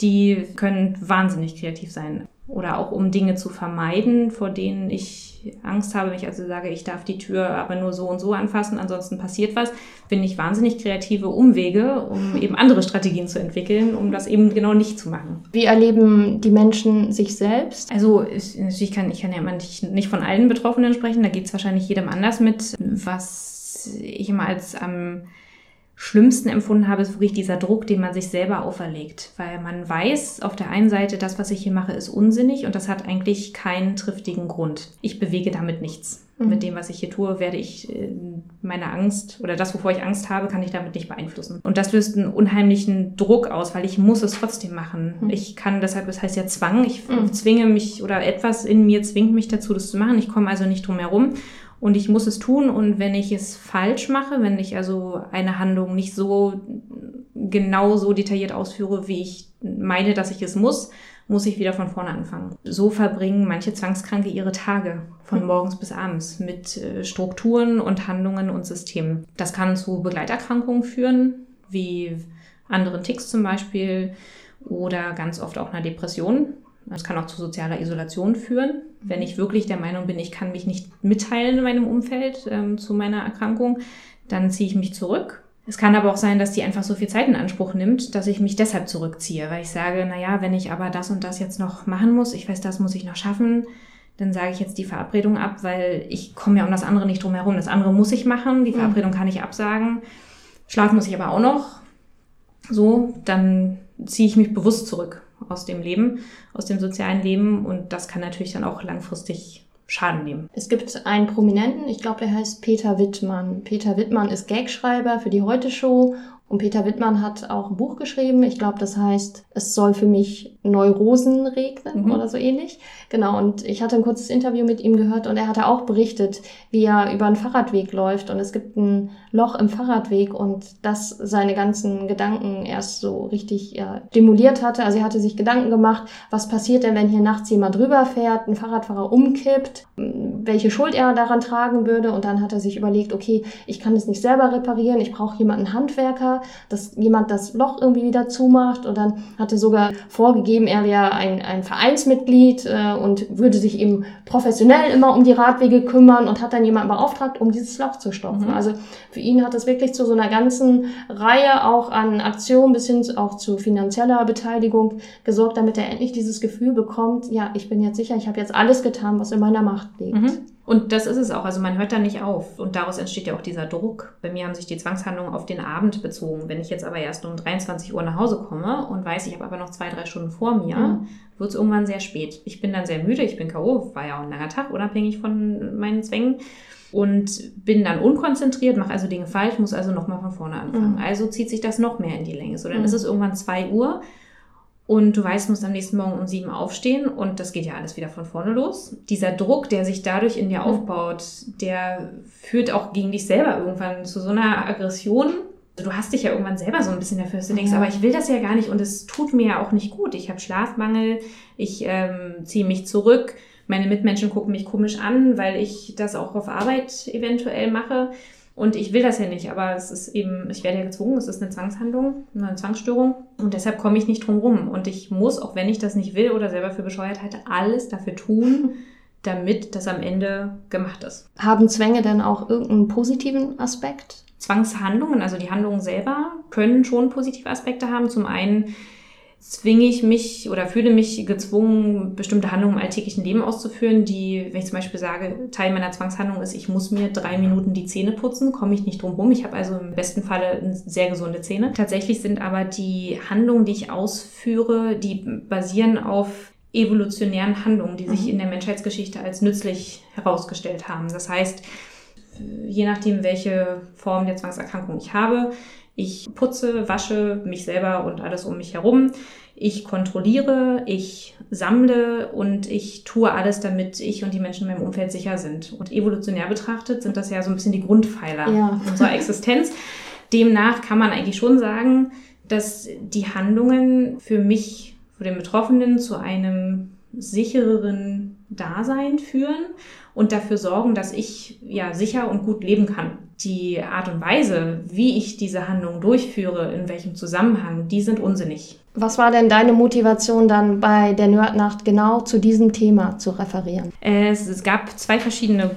Speaker 2: die können wahnsinnig kreativ sein. Oder auch um Dinge zu vermeiden, vor denen ich Angst habe, wenn ich also sage, ich darf die Tür aber nur so und so anfassen, ansonsten passiert was, finde ich wahnsinnig kreative Umwege, um eben andere Strategien zu entwickeln, um das eben genau nicht zu machen.
Speaker 1: Wie erleben die Menschen sich selbst?
Speaker 2: Also ich, natürlich kann ich kann ja immer nicht, nicht von allen Betroffenen sprechen, da geht es wahrscheinlich jedem anders mit. Was ich immer als am ähm, schlimmsten empfunden habe, ist wirklich dieser Druck, den man sich selber auferlegt. Weil man weiß, auf der einen Seite, das, was ich hier mache, ist unsinnig und das hat eigentlich keinen triftigen Grund. Ich bewege damit nichts. Mhm. Mit dem, was ich hier tue, werde ich äh, meine Angst oder das, wovor ich Angst habe, kann ich damit nicht beeinflussen. Und das löst einen unheimlichen Druck aus, weil ich muss es trotzdem machen. Mhm. Ich kann deshalb, das heißt ja Zwang, ich mhm. zwinge mich oder etwas in mir zwingt mich dazu, das zu machen. Ich komme also nicht drum herum und ich muss es tun und wenn ich es falsch mache, wenn ich also eine Handlung nicht so genau so detailliert ausführe, wie ich meine, dass ich es muss muss ich wieder von vorne anfangen. So verbringen manche Zwangskranke ihre Tage von hm. morgens bis abends mit äh, Strukturen und Handlungen und Systemen. Das kann zu Begleiterkrankungen führen, wie anderen Ticks zum Beispiel oder ganz oft auch einer Depression. Das kann auch zu sozialer Isolation führen. Wenn ich wirklich der Meinung bin, ich kann mich nicht mitteilen in meinem Umfeld ähm, zu meiner Erkrankung, dann ziehe ich mich zurück es kann aber auch sein, dass die einfach so viel Zeit in Anspruch nimmt, dass ich mich deshalb zurückziehe, weil ich sage, na ja, wenn ich aber das und das jetzt noch machen muss, ich weiß, das muss ich noch schaffen, dann sage ich jetzt die Verabredung ab, weil ich komme ja um das andere nicht drum herum. Das andere muss ich machen, die mhm. Verabredung kann ich absagen. Schlafen muss ich aber auch noch. So, dann ziehe ich mich bewusst zurück aus dem Leben, aus dem sozialen Leben und das kann natürlich dann auch langfristig Schaden nehmen.
Speaker 1: Es gibt einen Prominenten, ich glaube, der heißt Peter Wittmann. Peter Wittmann ist Gagschreiber für die Heute Show und Peter Wittmann hat auch ein Buch geschrieben. Ich glaube, das heißt, es soll für mich Neurosen regnen mhm. oder so ähnlich. Genau. Und ich hatte ein kurzes Interview mit ihm gehört und er hatte auch berichtet, wie er über einen Fahrradweg läuft und es gibt ein Loch im Fahrradweg und das seine ganzen Gedanken erst so richtig ja, stimuliert hatte. Also er hatte sich Gedanken gemacht, was passiert denn, wenn hier nachts jemand drüber fährt, ein Fahrradfahrer umkippt, welche Schuld er daran tragen würde. Und dann hat er sich überlegt, okay, ich kann das nicht selber reparieren, ich brauche jemanden Handwerker dass jemand das Loch irgendwie wieder zumacht. Und dann hatte sogar vorgegeben, er wäre ein, ein Vereinsmitglied äh, und würde sich eben professionell immer um die Radwege kümmern und hat dann jemanden beauftragt, um dieses Loch zu stopfen. Mhm. Also für ihn hat das wirklich zu so einer ganzen Reihe auch an Aktionen bis hin auch zu finanzieller Beteiligung gesorgt, damit er endlich dieses Gefühl bekommt, ja, ich bin jetzt sicher, ich habe jetzt alles getan, was in meiner Macht liegt. Mhm.
Speaker 2: Und das ist es auch. Also man hört da nicht auf. Und daraus entsteht ja auch dieser Druck. Bei mir haben sich die Zwangshandlungen auf den Abend bezogen. Wenn ich jetzt aber erst um 23 Uhr nach Hause komme und weiß, ich habe aber noch zwei, drei Stunden vor mir, mhm. wird es irgendwann sehr spät. Ich bin dann sehr müde, ich bin K.O., war ja auch ein langer Tag, unabhängig von meinen Zwängen. Und bin dann unkonzentriert, mache also Dinge falsch, muss also nochmal von vorne anfangen. Mhm. Also zieht sich das noch mehr in die Länge. So, dann mhm. ist es irgendwann zwei Uhr und du weißt, musst am nächsten Morgen um sieben aufstehen und das geht ja alles wieder von vorne los. Dieser Druck, der sich dadurch in dir mhm. aufbaut, der führt auch gegen dich selber irgendwann zu so einer Aggression. Du hast dich ja irgendwann selber so ein bisschen dafür, dass du denkst, ja. aber ich will das ja gar nicht und es tut mir ja auch nicht gut. Ich habe Schlafmangel, ich ähm, ziehe mich zurück, meine Mitmenschen gucken mich komisch an, weil ich das auch auf Arbeit eventuell mache. Und ich will das ja nicht, aber es ist eben, ich werde ja gezwungen, es ist eine Zwangshandlung, eine Zwangsstörung und deshalb komme ich nicht drum rum. Und ich muss, auch wenn ich das nicht will oder selber für bescheuert halte, alles dafür tun, damit das am Ende gemacht ist.
Speaker 1: Haben Zwänge denn auch irgendeinen positiven Aspekt?
Speaker 2: Zwangshandlungen, also die Handlungen selber, können schon positive Aspekte haben. Zum einen zwinge ich mich oder fühle mich gezwungen, bestimmte Handlungen im alltäglichen Leben auszuführen, die, wenn ich zum Beispiel sage, Teil meiner Zwangshandlung ist, ich muss mir drei Minuten die Zähne putzen, komme ich nicht drum rum. Ich habe also im besten Falle sehr gesunde Zähne. Tatsächlich sind aber die Handlungen, die ich ausführe, die basieren auf evolutionären Handlungen, die sich mhm. in der Menschheitsgeschichte als nützlich herausgestellt haben. Das heißt, je nachdem, welche Form der Zwangserkrankung ich habe, ich putze, wasche mich selber und alles um mich herum. Ich kontrolliere, ich sammle und ich tue alles, damit ich und die Menschen in meinem Umfeld sicher sind. Und evolutionär betrachtet sind das ja so ein bisschen die Grundpfeiler ja. unserer Existenz. Demnach kann man eigentlich schon sagen, dass die Handlungen für mich, für den Betroffenen zu einem sichereren Dasein führen und dafür sorgen, dass ich ja sicher und gut leben kann die Art und Weise, wie ich diese Handlung durchführe, in welchem Zusammenhang, die sind unsinnig.
Speaker 1: Was war denn deine Motivation dann bei der Nerdnacht genau zu diesem Thema zu referieren?
Speaker 2: Es, es gab zwei verschiedene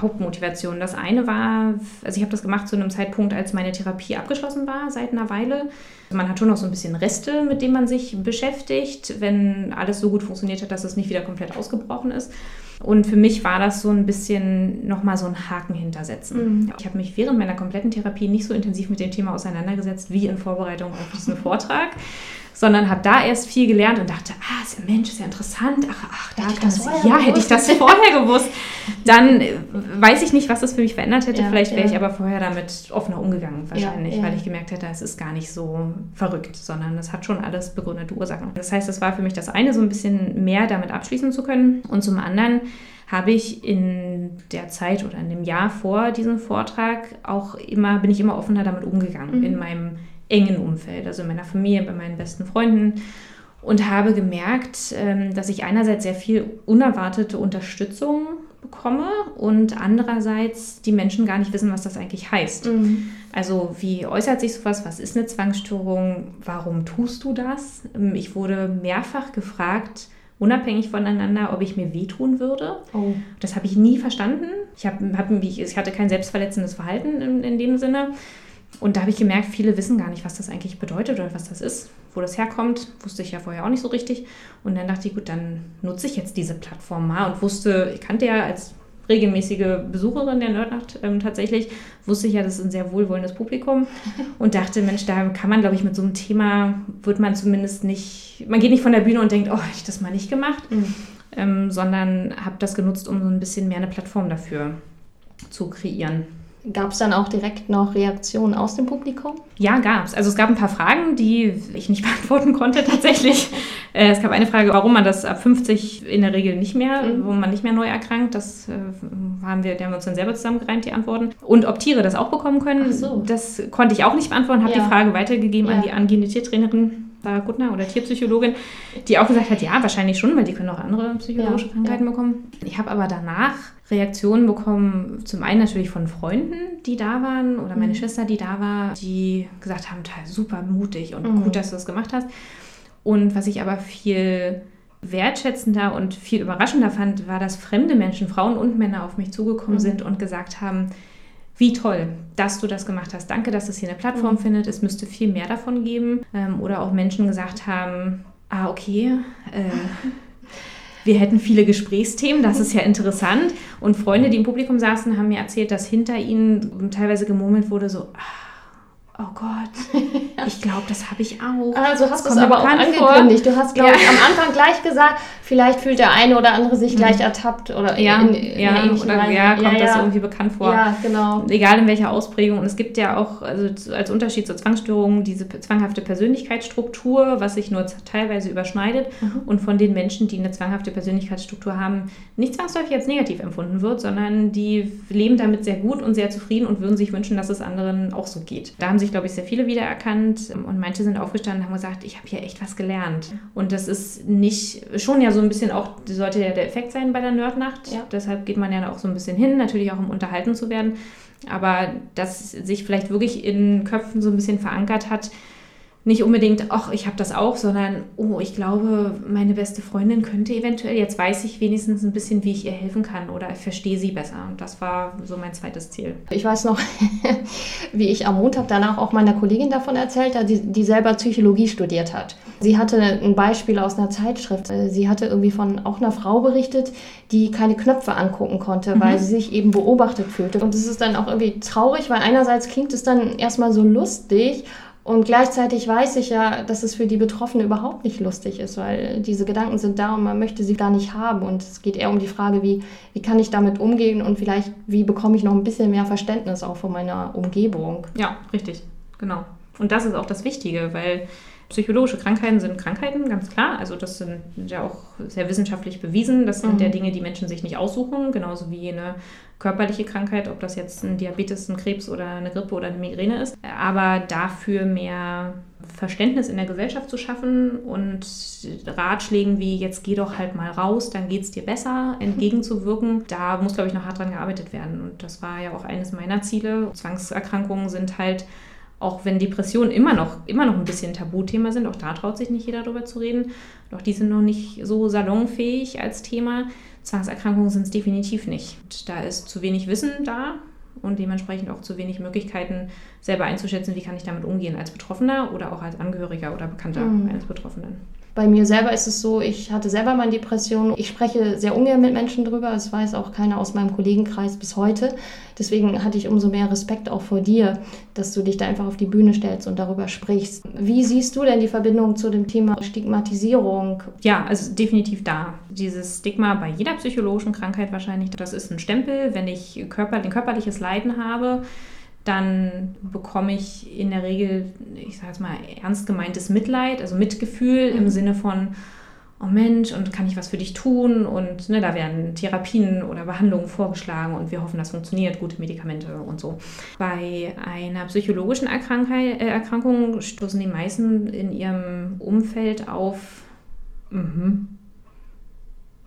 Speaker 2: Hauptmotivationen. Das eine war, also ich habe das gemacht zu einem Zeitpunkt, als meine Therapie abgeschlossen war, seit einer Weile. Man hat schon noch so ein bisschen Reste, mit denen man sich beschäftigt, wenn alles so gut funktioniert hat, dass es nicht wieder komplett ausgebrochen ist. Und für mich war das so ein bisschen nochmal so ein Haken hintersetzen. Mhm. Ich habe mich während meiner kompletten Therapie nicht so intensiv mit dem Thema auseinandergesetzt wie in Vorbereitung auf diesen Vortrag sondern habe da erst viel gelernt und dachte, ah, ist ja Mensch, ist ja interessant. Ach, ach da hätte das, das ja, hätte ich das vorher gewusst, dann äh, weiß ich nicht, was das für mich verändert hätte. Ja, Vielleicht wäre ja. ich aber vorher damit offener umgegangen wahrscheinlich, ja, weil ich gemerkt hätte, es ist gar nicht so verrückt, sondern es hat schon alles begründete Ursachen. Das heißt, das war für mich das eine, so ein bisschen mehr damit abschließen zu können und zum anderen habe ich in der Zeit oder in dem Jahr vor diesem Vortrag auch immer, bin ich immer offener damit umgegangen mhm. in meinem engen Umfeld, also in meiner Familie, bei meinen besten Freunden. und habe gemerkt, ähm, dass ich einerseits sehr viel unerwartete Unterstützung bekomme und andererseits die Menschen gar nicht wissen, was das eigentlich heißt. Mhm. Also wie äußert sich sowas? Was ist eine Zwangsstörung? Warum tust du das? Ähm, ich wurde mehrfach gefragt, unabhängig voneinander, ob ich mir wehtun würde. Oh. Das habe ich nie verstanden. Ich, hab, hab, ich hatte kein selbstverletzendes Verhalten in, in dem Sinne. Und da habe ich gemerkt, viele wissen gar nicht, was das eigentlich bedeutet oder was das ist, wo das herkommt. Wusste ich ja vorher auch nicht so richtig. Und dann dachte ich, gut, dann nutze ich jetzt diese Plattform mal und wusste, ich kannte ja als regelmäßige Besucherin der Nerdnacht ähm, tatsächlich, wusste ich ja, das ist ein sehr wohlwollendes Publikum und dachte, Mensch, da kann man, glaube ich, mit so einem Thema, wird man zumindest nicht, man geht nicht von der Bühne und denkt, oh, hätte ich das mal nicht gemacht, mhm. ähm, sondern habe das genutzt, um so ein bisschen mehr eine Plattform dafür zu kreieren.
Speaker 1: Gab es dann auch direkt noch Reaktionen aus dem Publikum?
Speaker 2: Ja, gab es. Also es gab ein paar Fragen, die ich nicht beantworten konnte tatsächlich. Äh, es gab eine Frage, warum man das ab 50 in der Regel nicht mehr, mhm. wo man nicht mehr neu erkrankt. Das äh, haben wir, die haben wir uns dann selber zusammengereimt, die Antworten. Und ob Tiere das auch bekommen können, so. das konnte ich auch nicht beantworten, habe ja. die Frage weitergegeben ja. an die angehende Tiertrainerin. Sarah Guttner oder Tierpsychologin, die auch gesagt hat, ja, wahrscheinlich schon, weil die können auch andere psychologische ja, Krankheiten bekommen. Ich habe aber danach Reaktionen bekommen, zum einen natürlich von Freunden, die da waren, oder meine mhm. Schwester, die da war, die gesagt haben, super mutig und mhm. gut, dass du das gemacht hast. Und was ich aber viel wertschätzender und viel überraschender fand, war, dass fremde Menschen, Frauen und Männer auf mich zugekommen mhm. sind und gesagt haben, wie toll, dass du das gemacht hast. Danke, dass es hier eine Plattform mhm. findet. Es müsste viel mehr davon geben. Ähm, oder auch Menschen gesagt haben, ah, okay, äh, wir hätten viele Gesprächsthemen, das ist ja interessant. Und Freunde, die im Publikum saßen, haben mir erzählt, dass hinter ihnen teilweise gemurmelt wurde, so, ah, oh Gott, ich glaube, das habe ich auch.
Speaker 1: Also hast du es aber auch angekündigt. Vor. Du hast, glaube ja. ich, am Anfang gleich gesagt, vielleicht fühlt der eine oder andere sich gleich mhm. ertappt oder
Speaker 2: ja, in, in ja, oder ja, kommt ja, das irgendwie bekannt vor.
Speaker 1: Ja, genau.
Speaker 2: Egal in welcher Ausprägung. Und es gibt ja auch also als Unterschied zur Zwangsstörung diese zwanghafte Persönlichkeitsstruktur, was sich nur teilweise überschneidet mhm. und von den Menschen, die eine zwanghafte Persönlichkeitsstruktur haben, nicht zwangsläufig als negativ empfunden wird, sondern die leben damit sehr gut und sehr zufrieden und würden sich wünschen, dass es anderen auch so geht. Da haben sich, glaube ich, sehr viele wiedererkannt und manche sind aufgestanden und haben gesagt, ich habe hier echt was gelernt. Und das ist nicht, schon ja so ein bisschen auch, sollte ja der Effekt sein bei der Nerdnacht. Ja. Deshalb geht man ja auch so ein bisschen hin, natürlich auch um unterhalten zu werden. Aber dass sich vielleicht wirklich in Köpfen so ein bisschen verankert hat, nicht unbedingt, ach, ich habe das auch, sondern, oh, ich glaube, meine beste Freundin könnte eventuell, jetzt weiß ich wenigstens ein bisschen, wie ich ihr helfen kann oder ich verstehe sie besser. Und das war so mein zweites Ziel.
Speaker 1: Ich weiß noch, wie ich am Montag danach auch meiner Kollegin davon erzählt habe, die, die selber Psychologie studiert hat. Sie hatte ein Beispiel aus einer Zeitschrift. Sie hatte irgendwie von auch einer Frau berichtet, die keine Knöpfe angucken konnte, mhm. weil sie sich eben beobachtet fühlte. Und das ist dann auch irgendwie traurig, weil einerseits klingt es dann erstmal so lustig und gleichzeitig weiß ich ja, dass es für die Betroffene überhaupt nicht lustig ist, weil diese Gedanken sind da und man möchte sie gar nicht haben. Und es geht eher um die Frage, wie, wie kann ich damit umgehen und vielleicht, wie bekomme ich noch ein bisschen mehr Verständnis auch von meiner Umgebung.
Speaker 2: Ja, richtig, genau. Und das ist auch das Wichtige, weil Psychologische Krankheiten sind Krankheiten, ganz klar. Also das sind ja auch sehr wissenschaftlich bewiesen. Das sind mhm. ja Dinge, die Menschen sich nicht aussuchen, genauso wie eine körperliche Krankheit, ob das jetzt ein Diabetes, ein Krebs oder eine Grippe oder eine Migräne ist. Aber dafür mehr Verständnis in der Gesellschaft zu schaffen und Ratschlägen wie jetzt geh doch halt mal raus, dann geht es dir besser, entgegenzuwirken, da muss, glaube ich, noch hart dran gearbeitet werden. Und das war ja auch eines meiner Ziele. Zwangserkrankungen sind halt auch wenn Depressionen immer noch, immer noch ein bisschen Tabuthema sind, auch da traut sich nicht jeder darüber zu reden, doch die sind noch nicht so salonfähig als Thema. Zwangserkrankungen sind es definitiv nicht. Und da ist zu wenig Wissen da und dementsprechend auch zu wenig Möglichkeiten, selber einzuschätzen, wie kann ich damit umgehen als Betroffener oder auch als Angehöriger oder Bekannter mhm. eines Betroffenen.
Speaker 1: Bei mir selber ist es so, ich hatte selber mal Depression. Ich spreche sehr ungern mit Menschen drüber. Das weiß auch keiner aus meinem Kollegenkreis bis heute. Deswegen hatte ich umso mehr Respekt auch vor dir, dass du dich da einfach auf die Bühne stellst und darüber sprichst. Wie siehst du denn die Verbindung zu dem Thema Stigmatisierung?
Speaker 2: Ja, also definitiv da. Dieses Stigma bei jeder psychologischen Krankheit wahrscheinlich, das ist ein Stempel. Wenn ich Körper, ein körperliches Leiden habe, dann bekomme ich in der Regel, ich sage jetzt mal, ernst gemeintes Mitleid, also Mitgefühl mhm. im Sinne von, oh Mensch, und kann ich was für dich tun? Und ne, da werden Therapien oder Behandlungen vorgeschlagen und wir hoffen, das funktioniert, gute Medikamente und so. Bei einer psychologischen Erkrankung, äh, Erkrankung stoßen die meisten in ihrem Umfeld auf Mhm.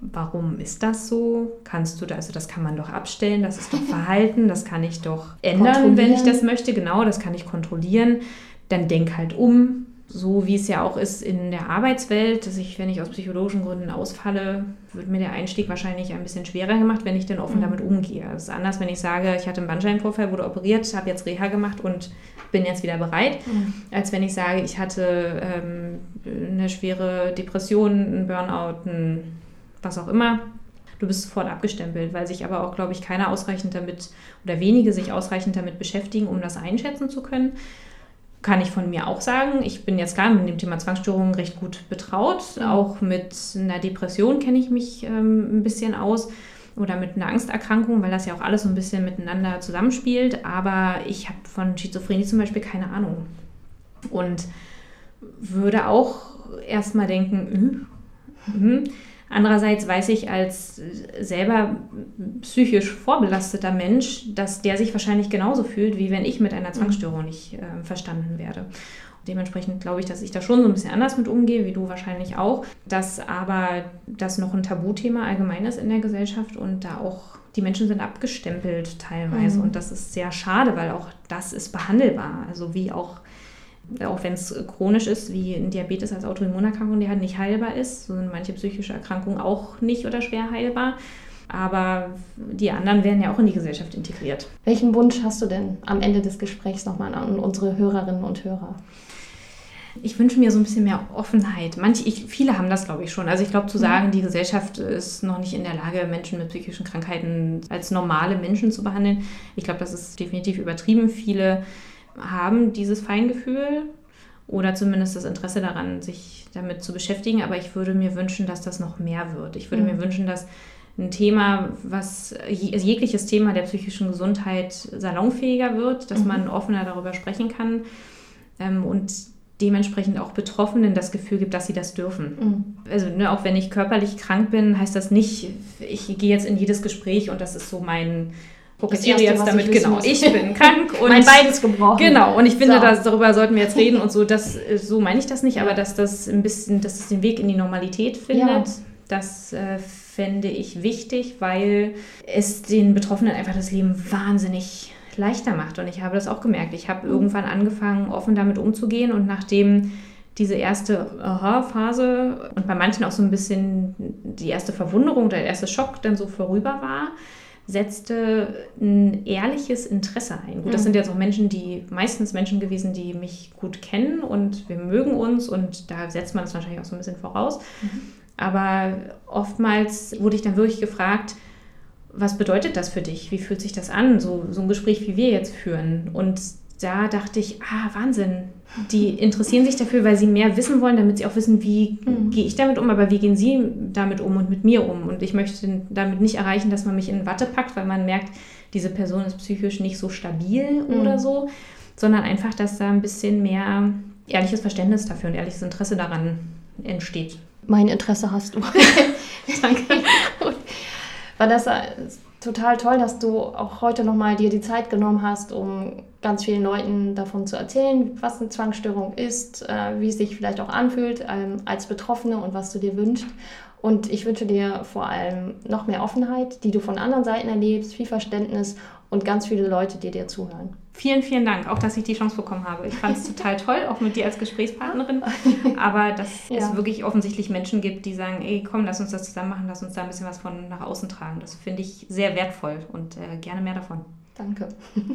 Speaker 2: Warum ist das so? Kannst du da, also das kann man doch abstellen, das ist doch Verhalten, das kann ich doch ändern, wenn ich das möchte, genau, das kann ich kontrollieren. Dann denk halt um, so wie es ja auch ist in der Arbeitswelt, dass ich, wenn ich aus psychologischen Gründen ausfalle, wird mir der Einstieg wahrscheinlich ein bisschen schwerer gemacht, wenn ich denn offen mhm. damit umgehe. Es ist anders, wenn ich sage, ich hatte einen Bandscheibenvorfall, wurde operiert, habe jetzt Reha gemacht und bin jetzt wieder bereit, mhm. als wenn ich sage, ich hatte ähm, eine schwere Depression, einen Burnout, ein was auch immer. Du bist sofort abgestempelt, weil sich aber auch, glaube ich, keiner ausreichend damit oder wenige sich ausreichend damit beschäftigen, um das einschätzen zu können kann ich von mir auch sagen. Ich bin jetzt klar mit dem Thema Zwangsstörungen recht gut betraut. Mhm. Auch mit einer Depression kenne ich mich ähm, ein bisschen aus oder mit einer Angsterkrankung, weil das ja auch alles so ein bisschen miteinander zusammenspielt. Aber ich habe von Schizophrenie zum Beispiel keine Ahnung. Und würde auch erstmal denken, mh, mh, Andererseits weiß ich als selber psychisch vorbelasteter Mensch, dass der sich wahrscheinlich genauso fühlt, wie wenn ich mit einer Zwangsstörung nicht äh, verstanden werde. Dementsprechend glaube ich, dass ich da schon so ein bisschen anders mit umgehe, wie du wahrscheinlich auch. Dass aber das noch ein Tabuthema allgemein ist in der Gesellschaft und da auch die Menschen sind abgestempelt teilweise. Mhm. Und das ist sehr schade, weil auch das ist behandelbar. Also wie auch auch wenn es chronisch ist, wie ein Diabetes als Autoimmunerkrankung, die halt nicht heilbar ist, so sind manche psychische Erkrankungen auch nicht oder schwer heilbar. Aber die anderen werden ja auch in die Gesellschaft integriert.
Speaker 1: Welchen Wunsch hast du denn am Ende des Gesprächs nochmal an unsere Hörerinnen und Hörer?
Speaker 2: Ich wünsche mir so ein bisschen mehr Offenheit. Manche, ich, viele haben das, glaube ich, schon. Also ich glaube, zu mhm. sagen, die Gesellschaft ist noch nicht in der Lage, Menschen mit psychischen Krankheiten als normale Menschen zu behandeln. Ich glaube, das ist definitiv übertrieben. Viele haben dieses Feingefühl oder zumindest das Interesse daran, sich damit zu beschäftigen. Aber ich würde mir wünschen, dass das noch mehr wird. Ich würde mhm. mir wünschen, dass ein Thema, was also jegliches Thema der psychischen Gesundheit salonfähiger wird, dass mhm. man offener darüber sprechen kann ähm, und dementsprechend auch Betroffenen das Gefühl gibt, dass sie das dürfen. Mhm. Also ne, auch wenn ich körperlich krank bin, heißt das nicht, ich gehe jetzt in jedes Gespräch und das ist so mein fokussiere jetzt damit, ich genau, ich bin krank und
Speaker 1: mein beides gebrochen.
Speaker 2: Genau, und ich finde, so. dass, darüber sollten wir jetzt reden und so, das, so meine ich das nicht, aber dass das ein bisschen, dass es den Weg in die Normalität findet, ja. das äh, fände ich wichtig, weil es den Betroffenen einfach das Leben wahnsinnig leichter macht. Und ich habe das auch gemerkt. Ich habe mhm. irgendwann angefangen, offen damit umzugehen und nachdem diese erste Aha-Phase und bei manchen auch so ein bisschen die erste Verwunderung, der erste Schock dann so vorüber war, setzte ein ehrliches Interesse ein. Gut, das mhm. sind jetzt auch Menschen, die meistens Menschen gewesen, die mich gut kennen und wir mögen uns und da setzt man das wahrscheinlich auch so ein bisschen voraus. Mhm. Aber oftmals wurde ich dann wirklich gefragt, was bedeutet das für dich? Wie fühlt sich das an, so, so ein Gespräch, wie wir jetzt führen? Und da dachte ich, ah, Wahnsinn. Die interessieren sich dafür, weil sie mehr wissen wollen, damit sie auch wissen, wie mhm. gehe ich damit um, aber wie gehen sie damit um und mit mir um. Und ich möchte damit nicht erreichen, dass man mich in Watte packt, weil man merkt, diese Person ist psychisch nicht so stabil mhm. oder so, sondern einfach, dass da ein bisschen mehr ehrliches Verständnis dafür und ehrliches Interesse daran entsteht.
Speaker 1: Mein Interesse hast du. Danke. Vanessa, total toll, dass du auch heute nochmal dir die Zeit genommen hast, um ganz vielen Leuten davon zu erzählen, was eine Zwangsstörung ist, äh, wie es sich vielleicht auch anfühlt ähm, als Betroffene und was du dir wünschst. Und ich wünsche dir vor allem noch mehr Offenheit, die du von anderen Seiten erlebst, viel Verständnis und ganz viele Leute, die dir zuhören.
Speaker 2: Vielen, vielen Dank, auch dass ich die Chance bekommen habe. Ich fand es total toll, auch mit dir als Gesprächspartnerin. Aber dass ja. es wirklich offensichtlich Menschen gibt, die sagen, ey, komm, lass uns das zusammen machen, lass uns da ein bisschen was von nach außen tragen. Das finde ich sehr wertvoll und äh, gerne mehr davon.
Speaker 1: Danke.